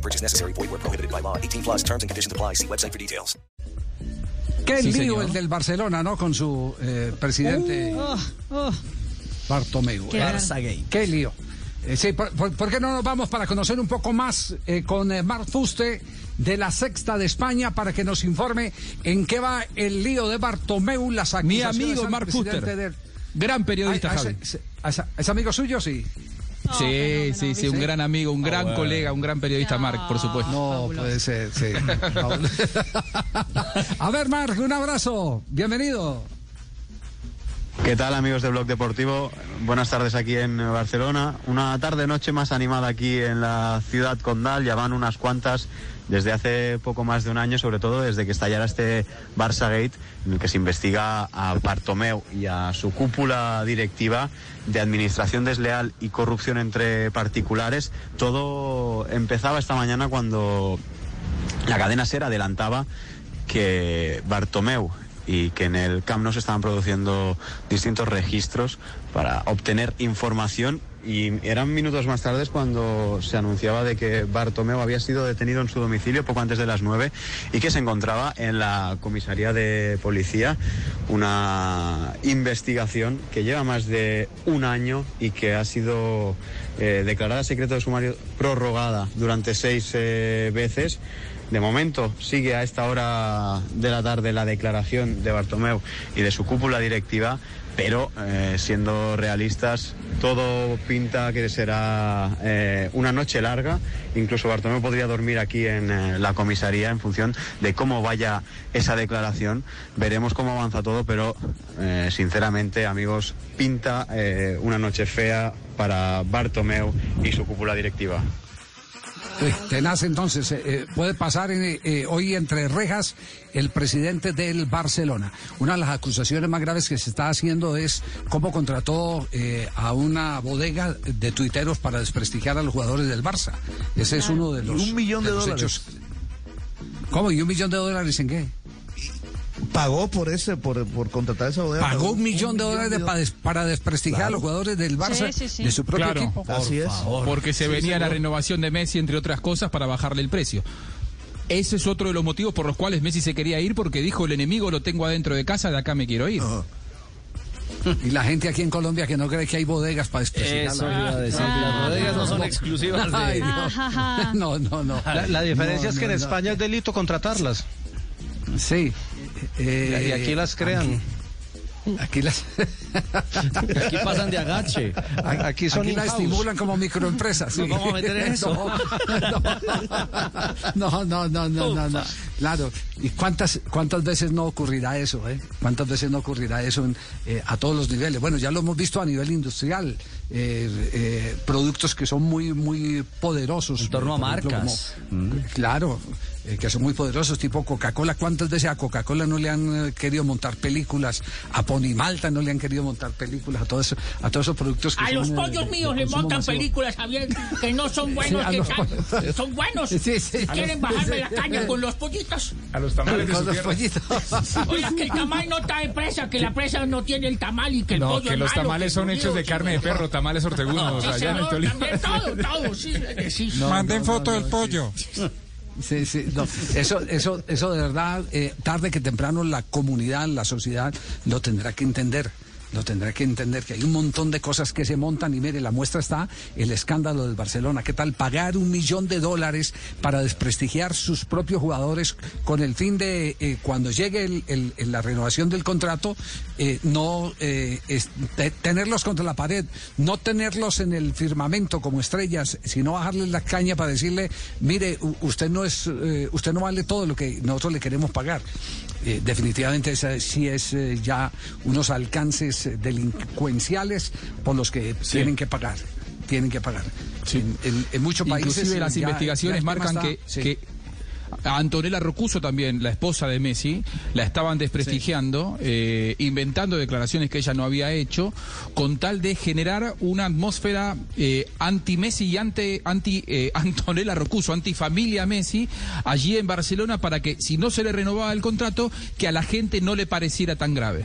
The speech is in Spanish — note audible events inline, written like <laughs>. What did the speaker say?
No purchase necessary. Void where prohibited by law. 18 plus terms and conditions apply. See website for details. Qué Sí, lío señor. el del Barcelona, ¿no? Con su eh, presidente Bartomeu. Qué Eh, Barça Qué lío. Eh, sí, por, por- por qué no nos vamos para conocer un poco más eh, con eh, Marc Fuste de la Sexta de España para que nos informe en qué va el lío de Bartomeu, las Mi amigo presidente Fuster. del- Gran periodista, Javi. ¿Es amigo suyo? Sí. Sí, sí, sí, un gran amigo, un gran colega, un gran periodista, Marc, por supuesto. No, puede ser, sí. <laughs> A ver, Marc, un abrazo. Bienvenido. ¿Qué tal amigos de Blog Deportivo? Buenas tardes aquí en Barcelona. Una tarde-noche más animada aquí en la ciudad condal. Ya van unas cuantas desde hace poco más de un año, sobre todo desde que estallara este Barça Gate, en el que se investiga a Bartomeu y a su cúpula directiva de administración desleal y corrupción entre particulares. Todo empezaba esta mañana cuando la cadena SER adelantaba que Bartomeu y que en el Camp Nou se estaban produciendo distintos registros para obtener información y eran minutos más tarde cuando se anunciaba de que Bartomeu había sido detenido en su domicilio poco antes de las 9 y que se encontraba en la comisaría de policía. Una investigación que lleva más de un año y que ha sido eh, declarada secreto de sumario prorrogada durante seis eh, veces de momento sigue a esta hora de la tarde la declaración de Bartomeu y de su cúpula directiva, pero eh, siendo realistas, todo pinta que será eh, una noche larga. Incluso Bartomeu podría dormir aquí en eh, la comisaría en función de cómo vaya esa declaración. Veremos cómo avanza todo, pero sinceramente, amigos, pinta una noche fea para Bartomeu y su cúpula directiva. Eh, Tenaz, entonces, eh, eh, puede pasar eh, hoy entre rejas el presidente del Barcelona. Una de las acusaciones más graves que se está haciendo es cómo contrató eh, a una bodega de tuiteros para desprestigiar a los jugadores del Barça. Ese es uno de los. un millón de dólares. hechos. ¿Cómo? ¿Y un millón de dólares en qué? Pagó por ese, por, por contratar esa bodega. Pagó un millón de dólares de- para, des- para desprestigiar a los jugadores del Barça Sí, sí, sí. de su propio Claro. equipo. Así es. Porque se Sí, venía la renovación de Messi, entre otras cosas, para bajarle el precio. Ese es otro de los motivos por los cuales Messi se quería ir, porque dijo el enemigo lo tengo adentro de casa, de acá me quiero ir. <laughs> Y la gente aquí en Colombia que no cree que hay bodegas para desprestigiar. Eso iba a decir, las bodegas no son exclusivas Ay, de... Dios. <laughs> No, no, no. La, la diferencia No, es que no, en no. España es delito contratarlas. Sí. Eh, y aquí las crean. Aquí las, <laughs> Aquí pasan de agache. Aquí son aquí las estimulan como microempresas. sí. A meter <laughs> eso. No, no, no, no, no, no. Claro. ¿Y cuántas, cuántas veces no ocurrirá eso? Eh? ¿Cuántas veces no ocurrirá eso en, eh, a todos los niveles? Bueno, ya lo hemos visto a nivel industrial. eh, eh, productos que son muy, muy poderosos. En torno a ejemplo, marcas. como- Claro, eh, que son muy poderosos, tipo Coca-Cola. ¿Cuántas veces a Coca-Cola no le han eh, querido montar películas? A Pony Malta no le han querido montar películas, a, todo eso, a todos esos productos que A son, los eh, pollos míos le montan masivo. películas, Javier, que no son buenos, a que los can- pollos. son buenos. Sí, sí. Si A quieren los- bajarme sí. la caña con los pollitos. Con los pollitos. Oiga, que el tamal no está de presa, que la presa no tiene el tamal y que el No, pollo que es los malo, tamales que son hechos de carne de perro, tamales ortegunos, Sí, allá en el Tolima. todo, todo, sí, sí. Manden foto del pollo. Sí, sí, no. Eso, eso, eso de verdad, eh, tarde que temprano la comunidad, la sociedad lo tendrá que entender. Lo tendrá que entender que hay un montón de cosas que se montan y mire, la muestra está el escándalo del Barcelona. ¿Qué tal pagar un millón de dólares para desprestigiar sus propios jugadores con el fin de eh, cuando llegue la renovación del contrato, eh, no eh, tenerlos contra la pared, no tenerlos en el firmamento como estrellas, sino bajarles la caña para decirle, mire, usted no es, usted no vale todo lo que nosotros le queremos pagar. Definitivamente esa sí es ya unos alcances eh, delincuenciales por los que tienen que pagar. Tienen que pagar. En, en- en muchos países. Inclusive las ya- investigaciones marcan está- que, sí. que A Antonella Rocuso también, la esposa de Messi, la estaban desprestigiando, eh, inventando declaraciones que ella no había hecho, con tal de generar una atmósfera eh, anti-Messi y ante, anti eh, <laughs> Antonella Rocuso, anti-familia Messi, allí en Barcelona, para que si no se le renovaba el contrato, que a la gente no le pareciera tan grave.